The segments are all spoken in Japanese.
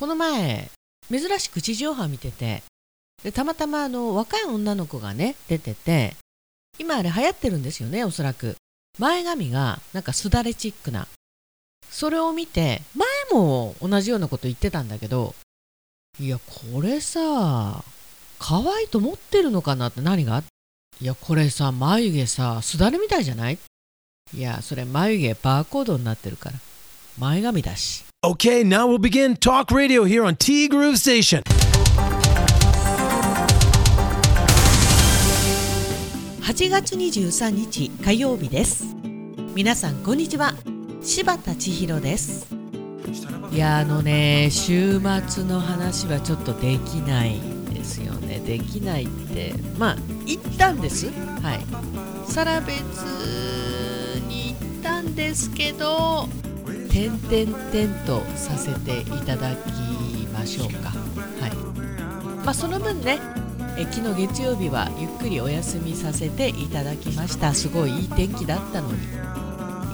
この前珍しく地上波見ててでたまたまあの若い女の子がね出てて今あれ流行ってるんですよねおそらく。前髪がなんかすだれチックな。それを見て前も同じようなこと言ってたんだけどいやこれさ可愛いと思ってるのかなって何が？いやこれさ眉毛さすだれみたいじゃない？いやそれ眉毛バーコードになってるから。前髪だし。Okay, now we'll begin Talk Radio here on T Groove Station. 8月23日火曜日です。皆さんこんにちは。柴田千尋です。いやあのね週末の話はちょっとできないですよね。できないって。まあ行ったんです。はい。サラベツに行ったんですけど点々点とさせていただきましょうか。はい。まあその分ねえ昨日月曜日はゆっくりお休みさせていただきました。すごいいい天気だったのに。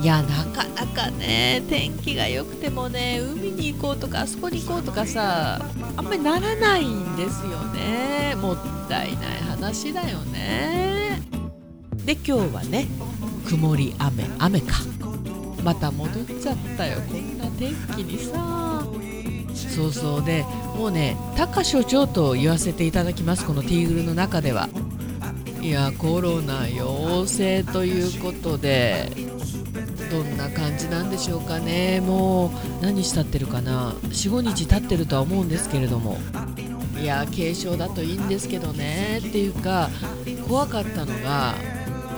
いやなかなかね天気が良くてもね海に行こうとかあそこに行こうとかさあんまりならないんですよね。もったいない話だよね。で今日はね曇り雨雨か。また戻っちゃったよ。こんな天気にさ。そうそう。でもうね高所長と言わせていただきます。このティーグルの中では。いやコロナ陽性ということでどんな感じなんでしょうかね。もう何日経ってるかな。45日経ってるとは思うんですけれども。いや軽症だといいんですけどね。っていうか怖かったのが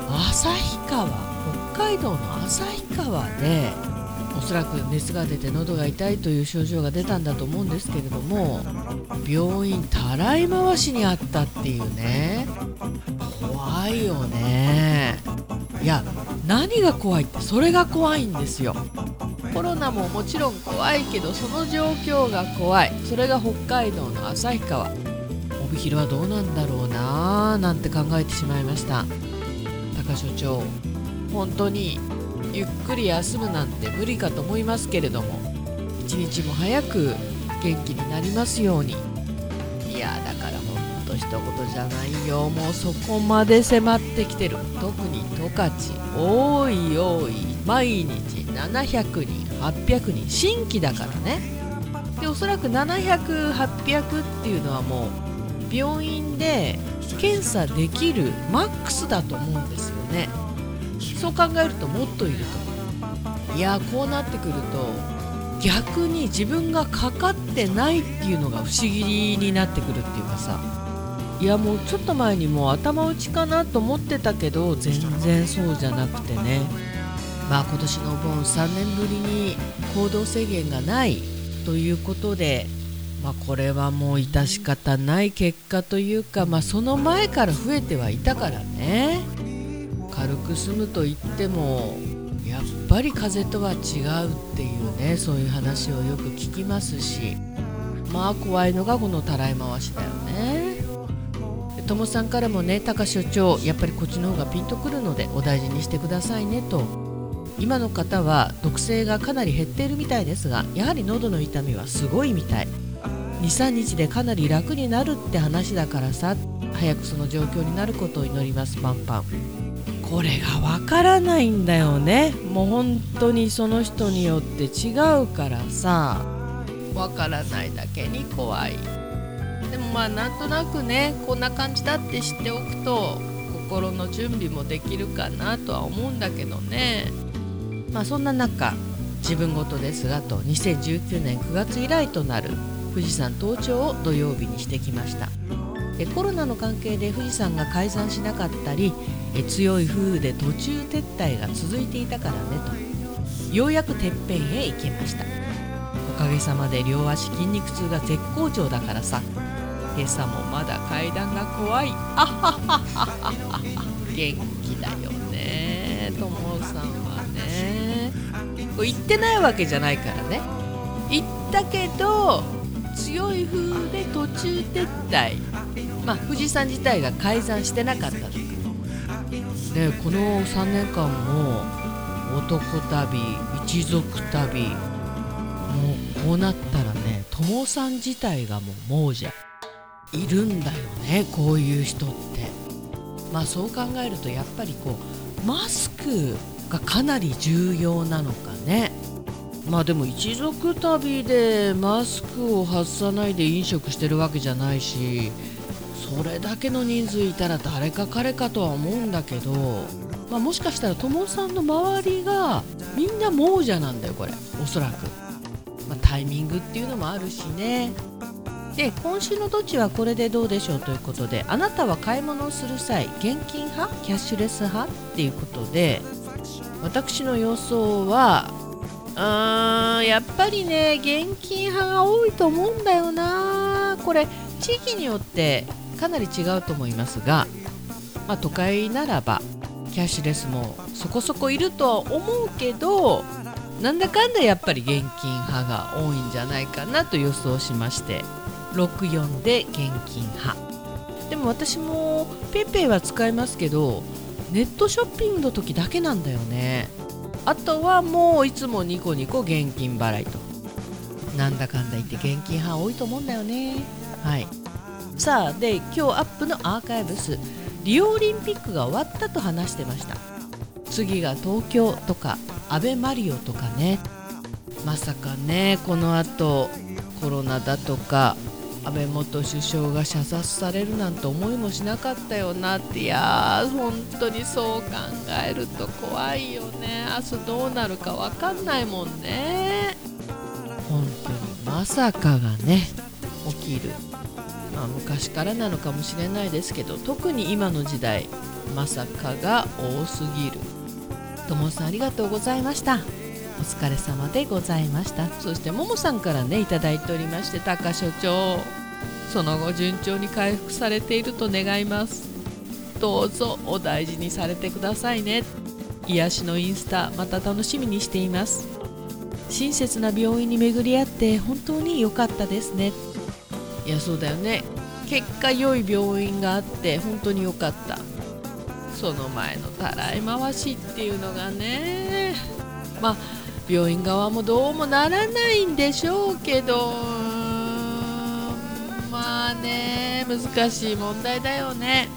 旭川。海道の旭川でおそらく熱が出て喉が痛いという症状が出たんだと思うんですけれども病院たらい回しにあったっていうね。怖いよね。いや何が怖いってそれが怖いんですよ。コロナももちろん怖いけどその状況が怖い。それが北海道の旭川。帯広はどうなんだろうなーなんて考えてしまいました。高所長。本当にゆっくり休むなんて無理かと思いますけれども一日も早く元気になりますように。いやだからほんと一言じゃないよ。もうそこまで迫ってきてる。特に十勝多い多い。毎日700人800人。新規だからね。でおそらく700800っていうのはもう病院で検査できるマックスだと思うんですよね。そう考えるともっといると。いやこうなってくると逆に自分がかかってないっていうのが不思議になってくるっていうかさ。いやもうちょっと前にもう頭打ちかなと思ってたけど全然そうじゃなくてね。まあ今年のお盆3年ぶりに行動制限がないということでまあこれはもう致し方ない結果というかまあその前から増えてはいたからね。軽く済むと言ってもやっぱり風邪とは違うっていうねそういう話をよく聞きますし。まあ怖いのがこのたらい回しだよね。ともさんからもね高所長やっぱりこっちの方がピンとくるのでお大事にしてくださいねと。今の方は毒性がかなり減っているみたいですがやはり喉の痛みはすごいみたい。23日でかなり楽になるって話だからさ。早くその状況になることを祈りますパンパン。これがわからないんだよね。もう本当にその人によって違うからさ。わからないだけに怖い。でもまあなんとなくねこんな感じだって知っておくと心の準備もできるかなとは思うんだけどね。まあそんな中自分事ですがと2019年9月以来となる富士山登頂を土曜日にしてきました。えコロナの関係で富士山が開山しなかったりえ強い風雨で途中撤退が続いていたからねと。ようやくてっぺんへ行けました。おかげさまで両足筋肉痛が絶好調だからさ。今朝もまだ階段が怖い。あははははは元気だよねともさんはね。行ってないわけじゃないからね。行ったけど強い風で途中撤退。まあ富士山自体が改ざんしてなかったでこの3年間も男旅一族旅もうこうなったらね友さん自体がもう亡者。いるんだよねこういう人って。まあそう考えるとやっぱりこうマスクがかなり重要なのかね。まあでも一族旅でマスクを外さないで飲食してるわけじゃないしそれだけの人数いたら誰か彼かとは思うんだけど、まあ、もしかしたら友さんの周りがみんな亡者なんだよこれ。おそらく、まあ、タイミングっていうのもあるしね。で今週のどっちはこれでどうでしょうということであなたは買い物をする際現金派？キャッシュレス派？っていうことで私の予想はうーんやっぱりね現金派が多いと思うんだよな。これ地域によってかなり違うと思いますが、まあ、都会ならばキャッシュレスもそこそこいるとは思うけどなんだかんだやっぱり現金派が多いんじゃないかなと予想しまして64で現金派。でも私も PayPay は使いますけどネットショッピングの時だけなんだよね。あとはもういつもニコニコ現金払いと。なんだかんだ言って現金派多いと思うんだよね。はい。さあで今日アップのアーカイブスリオオリンピックが終わったと話してました。次が東京とかアベマリオとかね。まさかねこのあとコロナだとか安倍元首相が射殺されるなんて思いもしなかったよなって。いやー本当にそう考えると怖いよね。明日どうなるか分かんないもんね。本当にまさかがね起きる。まあ昔からなのかもしれないですけど特に今の時代まさかが多すぎる。ともさんありがとうございました。お疲れ様でございました。そしてももさんからねいただいておりまして高所長。その後順調に回復されていると願います。どうぞお大事にされてくださいね。癒しのインスタまた楽しみにしています。親切な病院に巡り合って本当に良かったですね。いやそうだよね。結果良い病院があって本当に良かった。その前のたらい回しっていうのがね。まあ病院側もどうもならないんでしょうけど。まあね難しい問題だよね。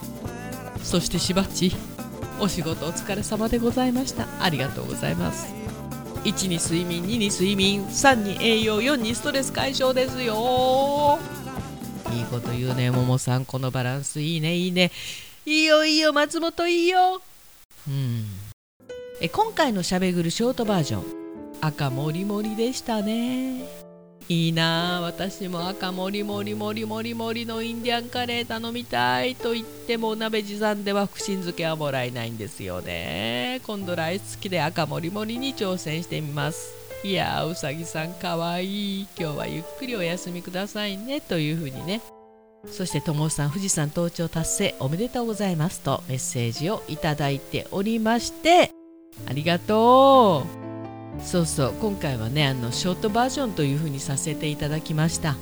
そしてしばっちお仕事お疲れ様でございました。ありがとうございます。1に睡眠2に睡眠3に栄養4にストレス解消ですよ。いいこと言うねももさん。このバランスいいね。いいね。いいよいいよ。松本いいよ。うん。え今回のしゃべぐるショートバージョン。赤もりもりでしたね。いいなあ私も赤もりもりもりもりもりのインディアンカレー頼みたいと言ってもお鍋持参では福神漬けはもらえないんですよね。今度ライス付きで赤もりもりに挑戦してみます。いやうさぎさんかわい。い今日はゆっくりお休みくださいね。というふうにね。そしてともさん富士山登頂達成おめでとうございますとメッセージをいただいておりまして。ありがとう。そうそう今回はねあのショートバージョンというふうにさせていただきました、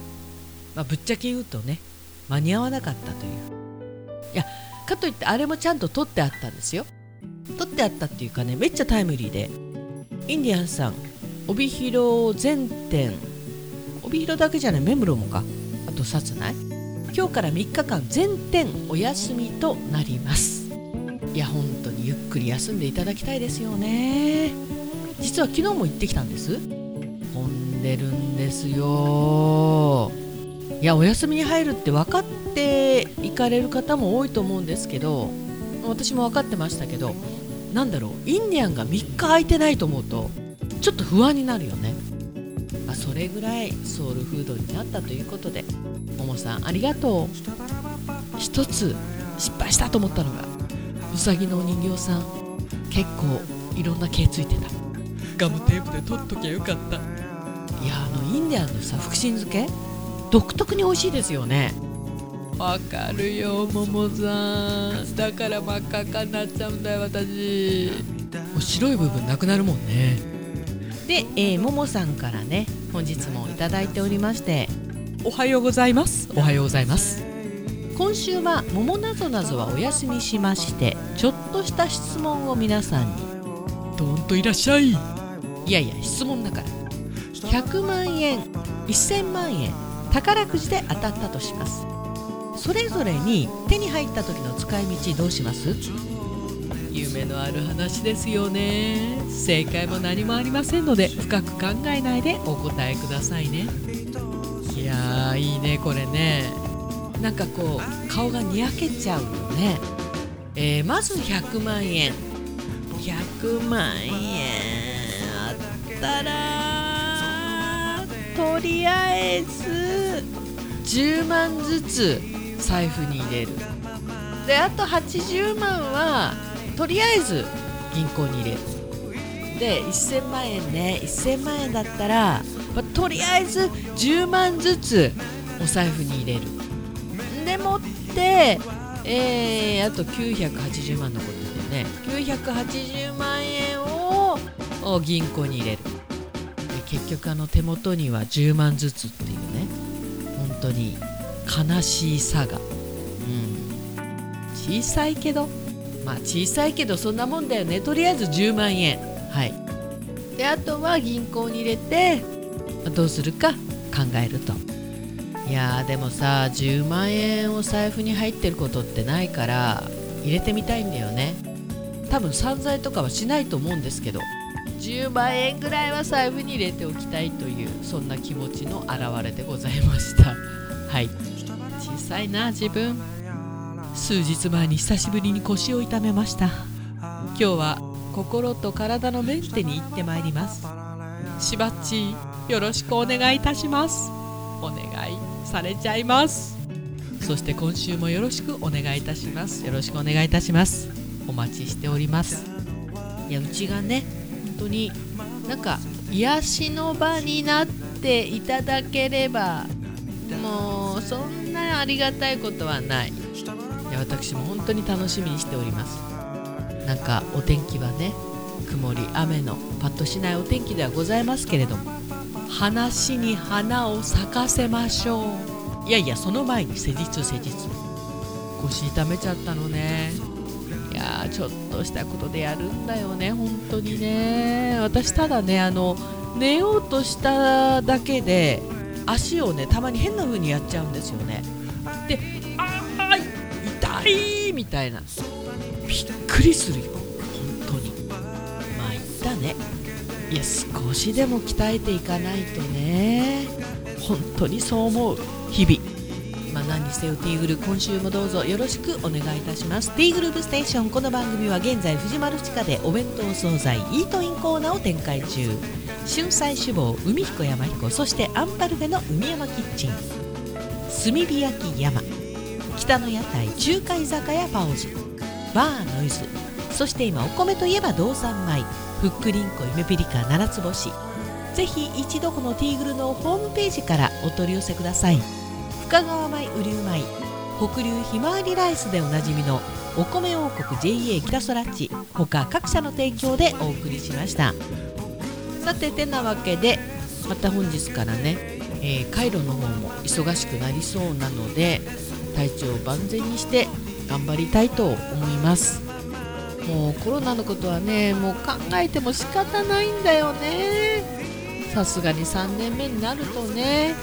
まあ、ぶっちゃけ言うとね間に合わなかったという。いやかといってあれもちゃんと撮ってあったんですよ。撮ってあったっていうかねめっちゃタイムリーで。インディアンさん帯広全店。帯広だけじゃない目黒もか。あと薩内今日から3日間全店お休みとなります。いや本当にゆっくり休んでいただきたいですよね。実は昨日も行ってきたんです。混んでるんですよ。いやお休みに入るって分かって行かれる方も多いと思うんですけど私も分かってましたけどなんだろうインディアンが3日空いてないと思うと。ちょっと不安になるよね、まあ、それぐらいソウルフードになったということでももさんありがとう。一つ失敗したと思ったのがうさぎのお人形さん。結構いろんな毛ついてた。ガムテープで取っときゃよかった。いやあのインディアンのさ福神漬け？独特に美味しいですよね。わかるよももさん。だから真っ赤っかになっちゃうんだよ私。白い部分なくなるもんねで、えー、ももさんからね本日もいただいておりまして。おはようございます。おはようございます。今週は「桃なぞなぞ」はお休みしましてちょっとした質問を皆さんに。どんといらっしゃい。いやいや質問だから。100万円1000万円宝くじで当たったとします。それぞれに手に入った時の使い道どうします？夢のある話ですよね。正解も何もありませんので深く考えないでお答えくださいね。いやーいいねこれね。なんかこう顔がにやけちゃうよね、えー、まず100万円。100万円あったらとりあえず10万ずつ財布に入れる。であと80万はとりあえず銀行に入れ。るで1000万円ね。1000万円だったら、まあ、とりあえず10万ずつお財布に入れる。でもって、えー、あと980万残っててね。980万円を銀行に入れる。で結局あの手元には10万ずつっていうね。本当に悲しいさが、うん、小さいけど。まあ小さいけどそんなもんだよね。とりあえず10万円。はい。であとは銀行に入れてどうするか考えると。いやでもさ10万円お財布に入ってることってないから入れてみたいんだよね。多分散財とかはしないと思うんですけど。10万円ぐらいは財布に入れておきたいというそんな気持ちの表れでございました。はい。小さいな自分。数日前に久しぶりに腰を痛めました。今日は心と体のメンテに行ってまいります。しばっちよろしくお願いいたします。お願いされちゃいます。そして今週もよろしくお願いいたします。よろしくお願いいたします。お待ちしております。いやうちがね本当になんか癒しの場になっていただければもうそんなありがたいことはない。いや私も本当に楽しみにしております。なんかお天気はね曇り雨のパッとしないお天気ではございますけれども話に花を咲かせましょう。いやいやその前に施術施術。腰痛めちゃったのね。いやちょっとしたことでやるんだよね本当にね。私ただねあの寝ようとしただけで足をねたまに変な風にやっちゃうんですよね。いみたいな。びっくりするよ。本当に。まあ言ったね。いや少しでも鍛えていかないとね。本当にそう思う。日々。まあ、何にせよティーグル今週もどうぞ。よろしくお願いいたします。ティーグループステーションこの番組は現在藤丸地下でお弁当惣菜イートインコーナーを展開中。春菜志望海彦山彦そしてアンパルフェの海山キッチン。炭火焼き山。北の屋台中華居酒屋パオズバーノイズ。そして今お米といえば道産米。ふっくりんこ夢ピリカ七つ星。ぜひ一度このティーグルのホームページからお取り寄せください。深川米雨竜米。北流ひまわりライスでおなじみのお米王国 JA 北空地他各社の提供でお送りしました。さててなわけでまた本日からね、えー、回路の方も忙しくなりそうなので体調を万全にして頑張りたいと思います。もうコロナのことはねもう考えても仕方ないんだよね。さすがに3年目になるとね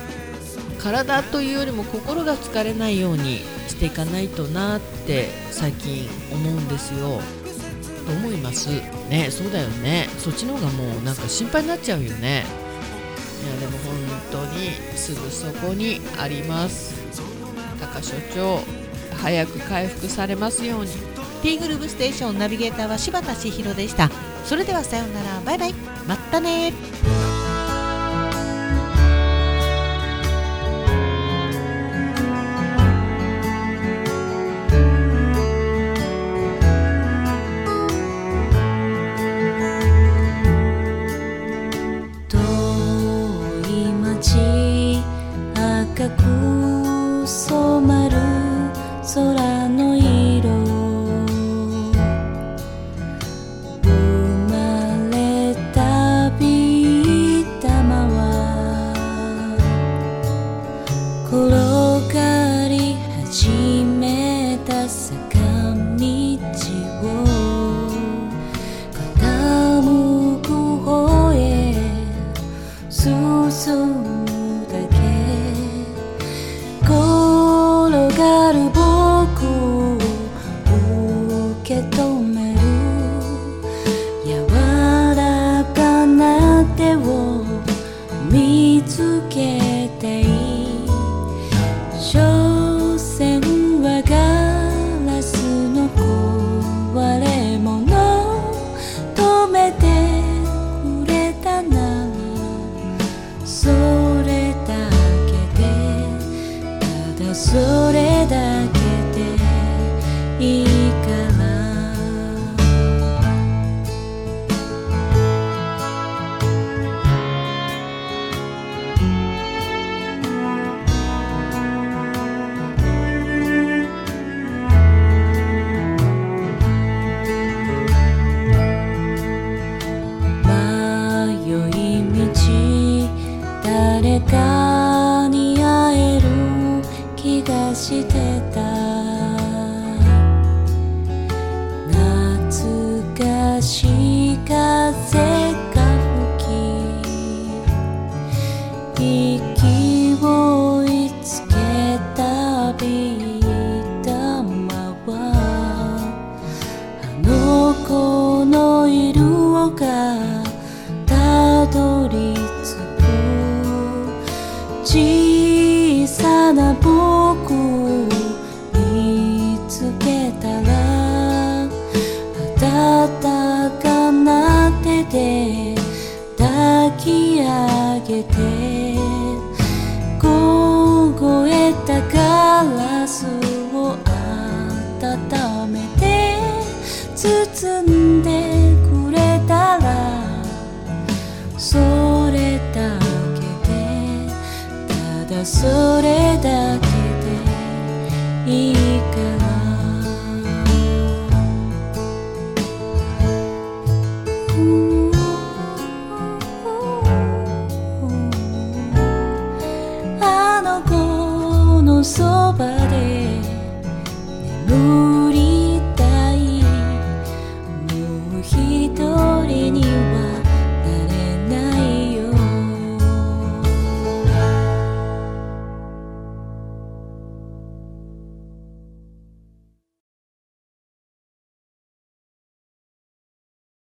体というよりも心が疲れないようにしていかないとなって最近思うんですよ。と思います。ねそうだよね。そっちの方がもうなんか心配になっちゃうよね。いやでも本当にすぐそこにあります。高所長早く回復されますように。T グループステーションナビゲーターは柴田千尋でした。それではさようなら。バイバイ。またね